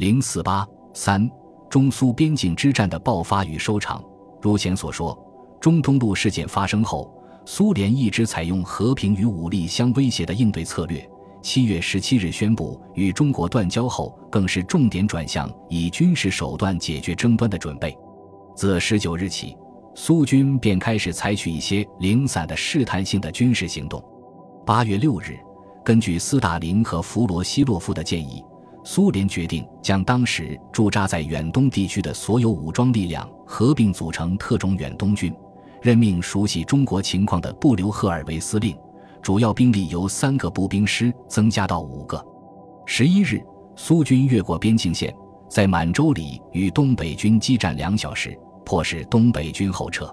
零四八三中苏边境之战的爆发与收场。如前所说，中东路事件发生后，苏联一直采用和平与武力相威胁的应对策略。七月十七日宣布与中国断交后，更是重点转向以军事手段解决争端的准备。自十九日起，苏军便开始采取一些零散的试探性的军事行动。八月六日，根据斯大林和弗罗西洛夫的建议，苏联决定将当时驻扎在远东地区的所有武装力量合并组成特种远东军，任命熟悉中国情况的布留赫尔为司令。主要兵力由三个步兵师增加到五个。十一日，苏军越过边境线，在满洲里与东北军激战两小时，迫使东北军后撤。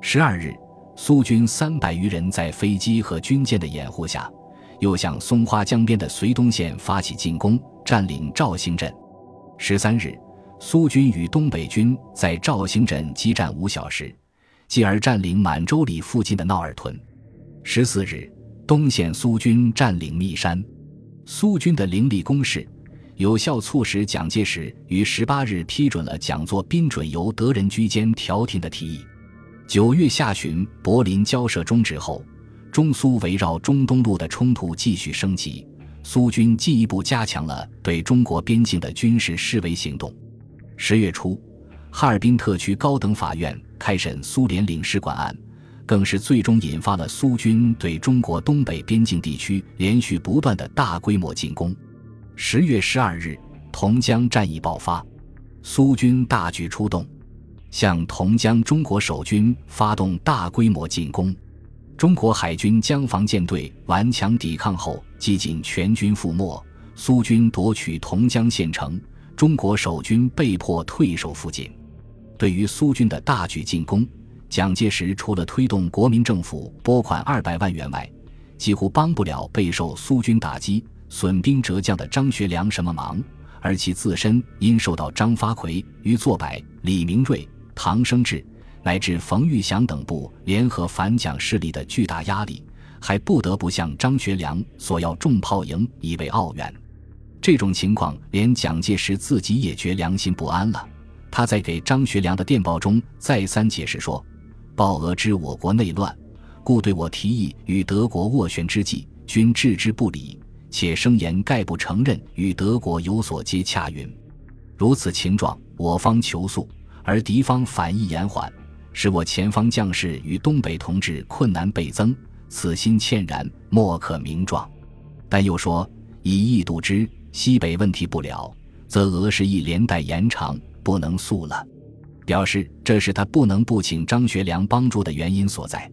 十二日，苏军三百余人在飞机和军舰的掩护下，又向松花江边的绥东县发起进攻，占领肇兴镇。十三日，苏军与东北军在肇兴镇激战五小时，继而占领满洲里附近的闹尔屯。十四日。东线苏军占领密山，苏军的凌厉攻势，有效促使蒋介石于十八日批准了蒋作宾准由德人居间调停的提议。九月下旬，柏林交涉终止后，中苏围绕中东路的冲突继续升级，苏军进一步加强了对中国边境的军事示威行动。十月初，哈尔滨特区高等法院开审苏联领事馆案。更是最终引发了苏军对中国东北边境地区连续不断的大规模进攻。十月十二日，同江战役爆发，苏军大举出动，向同江中国守军发动大规模进攻。中国海军江防舰队顽强抵抗后，几近全军覆没，苏军夺取同江县城，中国守军被迫退守附近。对于苏军的大举进攻，蒋介石除了推动国民政府拨款二百万元外，几乎帮不了备受苏军打击、损兵折将的张学良什么忙。而其自身因受到张发奎、余作柏、李明瑞、唐生智乃至冯玉祥等部联合反蒋势力的巨大压力，还不得不向张学良索要重炮营以备奥援。这种情况，连蒋介石自己也觉良心不安了。他在给张学良的电报中再三解释说。鲍俄知我国内乱，故对我提议与德国斡旋之际，均置之不理，且声言概不承认与德国有所接洽。云如此情状，我方求速，而敌方反应延缓，使我前方将士与东北同志困难倍增，此心歉然，莫可名状。但又说以意度之，西北问题不了，则俄事亦连带延长，不能速了。表示这是他不能不请张学良帮助的原因所在。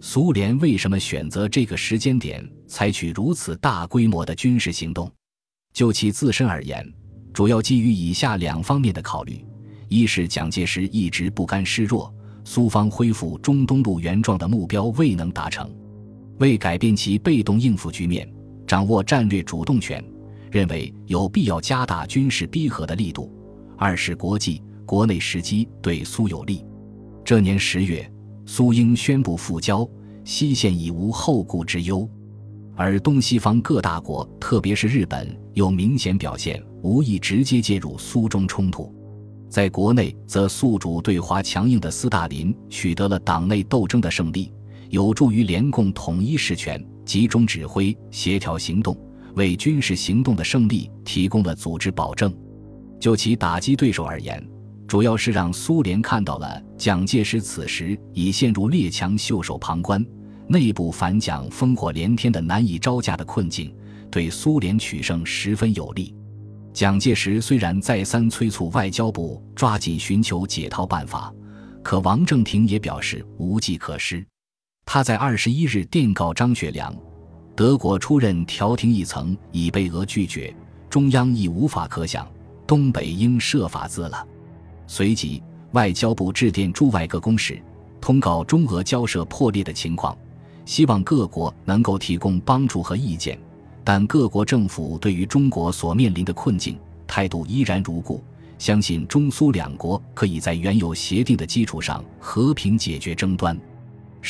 苏联为什么选择这个时间点采取如此大规模的军事行动？就其自身而言，主要基于以下两方面的考虑：一是蒋介石一直不甘示弱，苏方恢复中东路原状的目标未能达成，为改变其被动应付局面，掌握战略主动权，认为有必要加大军事逼和的力度；二是国际。国内时机对苏有利。这年十月，苏英宣布复交，西线已无后顾之忧。而东西方各大国，特别是日本，又明显表现无意直接介入苏中冲突。在国内，则宿主对华强硬的斯大林取得了党内斗争的胜利，有助于联共统一实权、集中指挥、协调行动，为军事行动的胜利提供了组织保证。就其打击对手而言，主要是让苏联看到了蒋介石此时已陷入列强袖手旁观、内部反蒋烽火连天的难以招架的困境，对苏联取胜十分有利。蒋介石虽然再三催促外交部抓紧寻求解套办法，可王正廷也表示无计可施。他在二十一日电告张学良：“德国出任调停议层已被俄拒绝，中央亦无法可想，东北应设法自了。”随即，外交部致电驻外各公使，通告中俄交涉破裂的情况，希望各国能够提供帮助和意见。但各国政府对于中国所面临的困境态度依然如故，相信中苏两国可以在原有协定的基础上和平解决争端。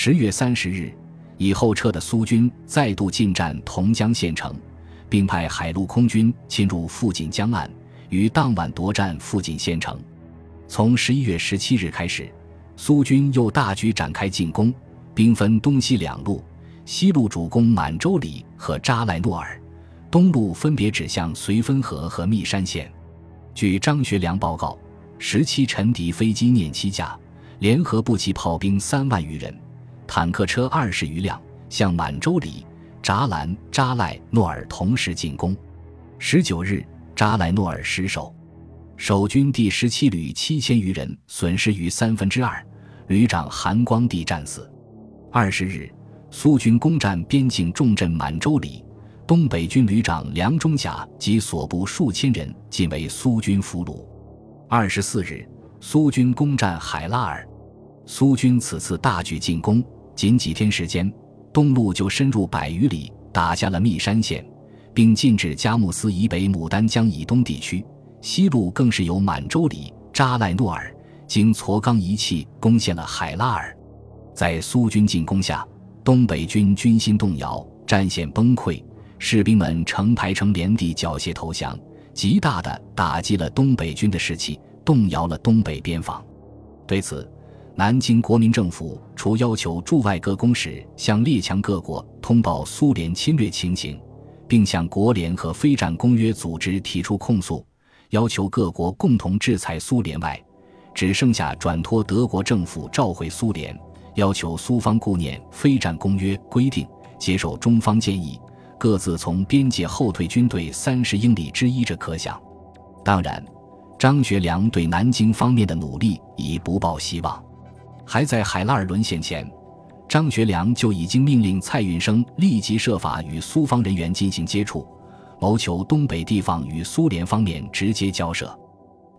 十月三十日，以后撤的苏军再度进占同江县城，并派海陆空军侵入附近江岸。于当晚夺占附近县城。从十一月十七日开始，苏军又大举展开进攻，兵分东西两路，西路主攻满洲里和扎赖诺尔，东路分别指向绥芬河和密山县。据张学良报告，十七沉敌飞机廿七架，联合步骑炮兵三万余人，坦克车二十余辆，向满洲里、扎兰、扎赖诺尔同时进攻。十九日，扎赖诺尔失守，守军第十七旅七千余人损失逾三分之二，旅长韩光帝战死。二十日，苏军攻占边境重镇满洲里。东北军旅长梁中甲及所部数千人尽为苏军俘虏。二十四日，苏军攻占海拉尔。苏军此次大举进攻，仅几天时间，东路就深入百余里，打下了密山县，并进至佳木斯以北牡丹江以东地区；西路更是由满洲里、扎赖诺尔经矬冈一气攻陷了海拉尔。在苏军进攻下，东北军军心动摇，战线崩溃。士兵们成排成连地缴械投降，极大的打击了东北军的士气，动摇了东北边防。对此，南京国民政府除要求驻外各公使向列强各国通报苏联侵略情形，并向国联和非战公约组织提出控诉，要求各国共同制裁苏联外，只剩下转托德国政府召回苏联，要求苏方顾念非战公约规定，接受中方建议。各自从边界后退军队三十英里之一，这可想。当然，张学良对南京方面的努力已不抱希望。还在海拉尔沦陷前，张学良就已经命令蔡运生立即设法与苏方人员进行接触，谋求东北地方与苏联方面直接交涉。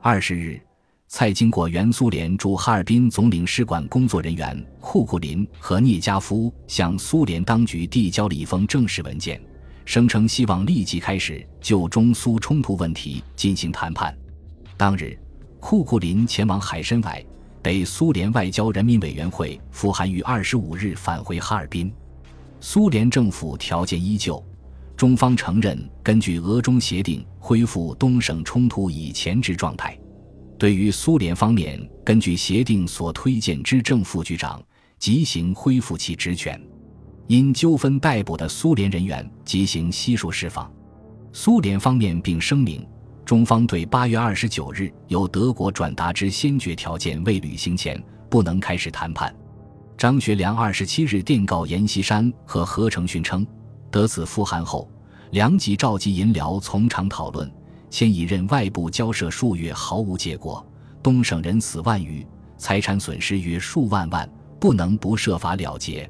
二十日，蔡经过原苏联驻哈尔滨总领事馆工作人员库库林和聂加夫向苏联当局递交了一封正式文件。声称希望立即开始就中苏冲突问题进行谈判。当日，库库林前往海参崴，被苏联外交人民委员会复函于二十五日返回哈尔滨。苏联政府条件依旧，中方承认根据俄中协定恢复东省冲突以前之状态。对于苏联方面根据协定所推荐之正副局长，即行恢复其职权。因纠纷逮捕的苏联人员即行悉数释放。苏联方面并声明，中方对八月二十九日由德国转达之先决条件未履行前，不能开始谈判。张学良二十七日电告阎锡山和何成勋称，得此复函后，良即召集银僚从长讨论。先已任外部交涉数月，毫无结果。东省人死万余，财产损失约数万万，不能不设法了结。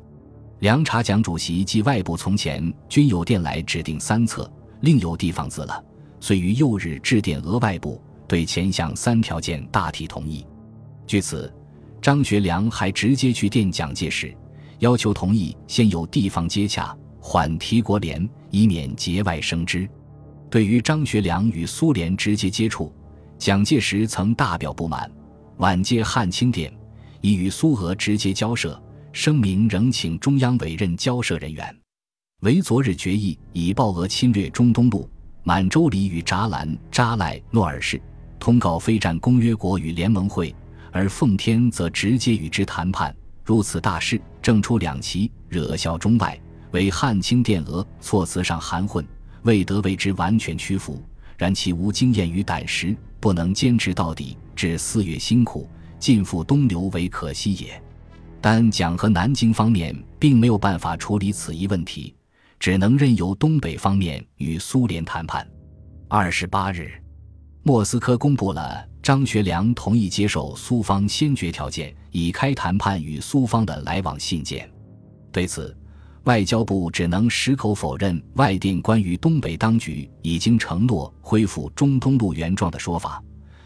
梁察蒋主席及外部从前均有电来指定三策，另有地方字了。遂于右日致电俄外部，对前项三条件大体同意。据此，张学良还直接去电蒋介石，要求同意先有地方接洽，缓提国联，以免节外生枝。对于张学良与苏联直接接触，蒋介石曾大表不满，晚接汉清电，已与苏俄直接交涉。声明仍请中央委任交涉人员，为昨日决议以报俄侵略中东路、满洲里与扎兰、扎赖诺尔市，通告非战公约国与联盟会，而奉天则直接与之谈判。如此大事，正出两旗，惹笑中外，为汉清电俄措辞上含混，未得为之完全屈服。然其无经验与胆识，不能坚持到底，至四月辛苦，尽付东流为可惜也。但蒋和南京方面并没有办法处理此一问题，只能任由东北方面与苏联谈判。二十八日，莫斯科公布了张学良同意接受苏方先决条件，以开谈判与苏方的来往信件。对此，外交部只能矢口否认外电关于东北当局已经承诺恢复中东路原状的说法，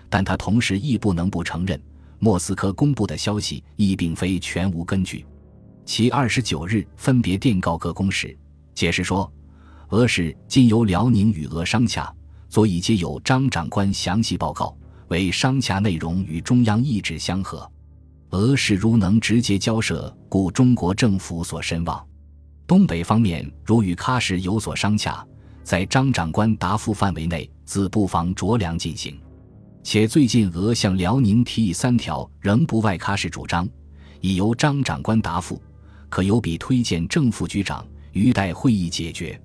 但他同时亦不能不承认。莫斯科公布的消息亦并非全无根据，其二十九日分别电告各公使，解释说，俄事今由辽宁与俄商洽，所以皆有张长官详细报告，为商洽内容与中央意志相合。俄事如能直接交涉，故中国政府所深望。东北方面如与喀什有所商洽，在张长官答复范围内，自不妨酌量进行。且最近俄向辽宁提议三条仍不外喀什主张，已由张长官答复，可由彼推荐正副局长，于待会议解决。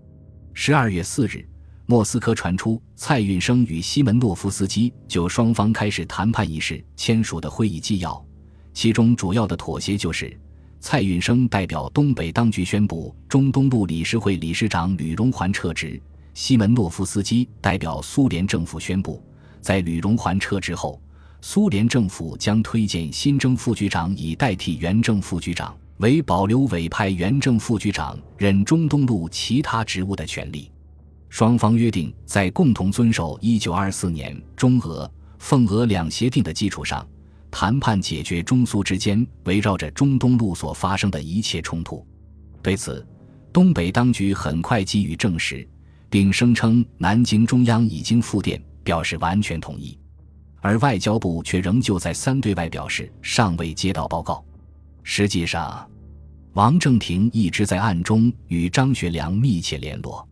十二月四日，莫斯科传出蔡运生与西门诺夫斯基就双方开始谈判一事签署的会议纪要，其中主要的妥协就是蔡运生代表东北当局宣布中东路理事会理事长吕荣桓撤职，西门诺夫斯基代表苏联政府宣布。在吕荣桓撤职后，苏联政府将推荐新征副局长以代替原正副局长，为保留委派原正副局长任中东路其他职务的权利。双方约定，在共同遵守1924年中俄、奉俄两协定的基础上，谈判解决中苏之间围绕着中东路所发生的一切冲突。对此，东北当局很快给予证实，并声称南京中央已经复电。表示完全同意，而外交部却仍旧在三对外表示尚未接到报告。实际上，王正廷一直在暗中与张学良密切联络。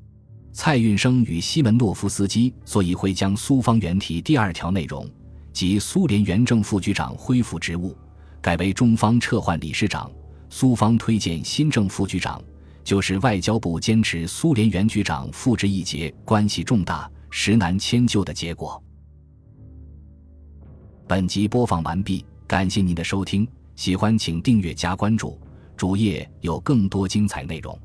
蔡运生与西门诺夫斯基所以会将苏方原提第二条内容，即苏联原正副局长恢复职务，改为中方撤换理事长，苏方推荐新正副局长，就是外交部坚持苏联原局长复职一节关系重大。实难迁就的结果。本集播放完毕，感谢您的收听，喜欢请订阅加关注，主页有更多精彩内容。